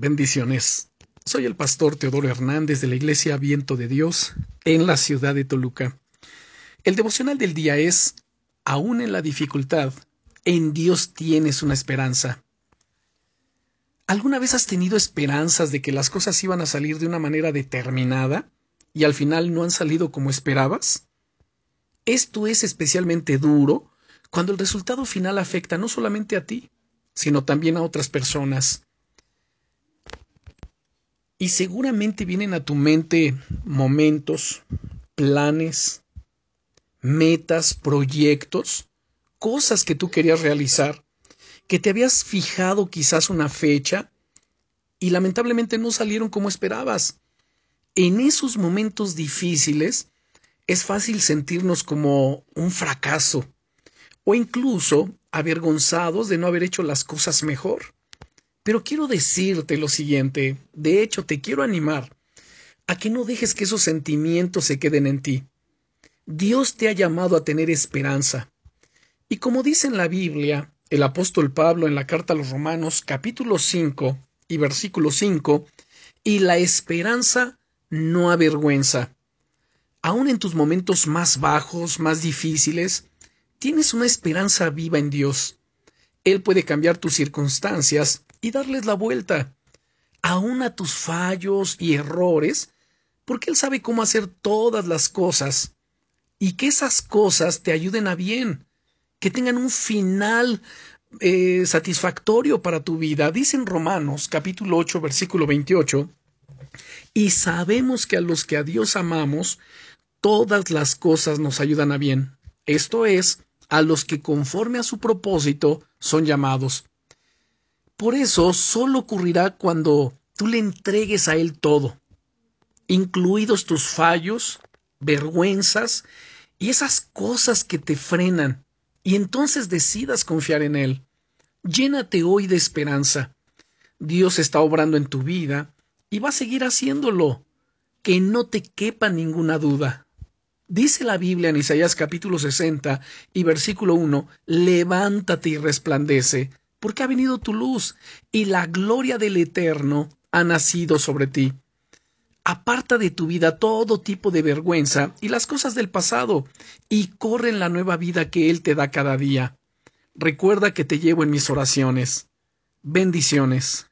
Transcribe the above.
Bendiciones. Soy el pastor Teodoro Hernández de la Iglesia Viento de Dios en la ciudad de Toluca. El devocional del día es, aún en la dificultad, en Dios tienes una esperanza. ¿Alguna vez has tenido esperanzas de que las cosas iban a salir de una manera determinada y al final no han salido como esperabas? Esto es especialmente duro cuando el resultado final afecta no solamente a ti, sino también a otras personas. Y seguramente vienen a tu mente momentos, planes, metas, proyectos, cosas que tú querías realizar, que te habías fijado quizás una fecha y lamentablemente no salieron como esperabas. En esos momentos difíciles es fácil sentirnos como un fracaso o incluso avergonzados de no haber hecho las cosas mejor. Pero quiero decirte lo siguiente, de hecho te quiero animar a que no dejes que esos sentimientos se queden en ti. Dios te ha llamado a tener esperanza. Y como dice en la Biblia, el apóstol Pablo en la carta a los Romanos capítulo 5 y versículo 5, y la esperanza no avergüenza. Aun en tus momentos más bajos, más difíciles, tienes una esperanza viva en Dios. Él puede cambiar tus circunstancias y darles la vuelta, aun a tus fallos y errores, porque Él sabe cómo hacer todas las cosas y que esas cosas te ayuden a bien, que tengan un final eh, satisfactorio para tu vida. Dice en Romanos capítulo 8 versículo 28, y sabemos que a los que a Dios amamos, todas las cosas nos ayudan a bien. Esto es, a los que conforme a su propósito son llamados. Por eso solo ocurrirá cuando tú le entregues a Él todo, incluidos tus fallos, vergüenzas y esas cosas que te frenan, y entonces decidas confiar en Él. Llénate hoy de esperanza. Dios está obrando en tu vida y va a seguir haciéndolo. Que no te quepa ninguna duda. Dice la Biblia en Isaías capítulo 60 y versículo 1, levántate y resplandece, porque ha venido tu luz, y la gloria del Eterno ha nacido sobre ti. Aparta de tu vida todo tipo de vergüenza y las cosas del pasado, y corre en la nueva vida que Él te da cada día. Recuerda que te llevo en mis oraciones. Bendiciones.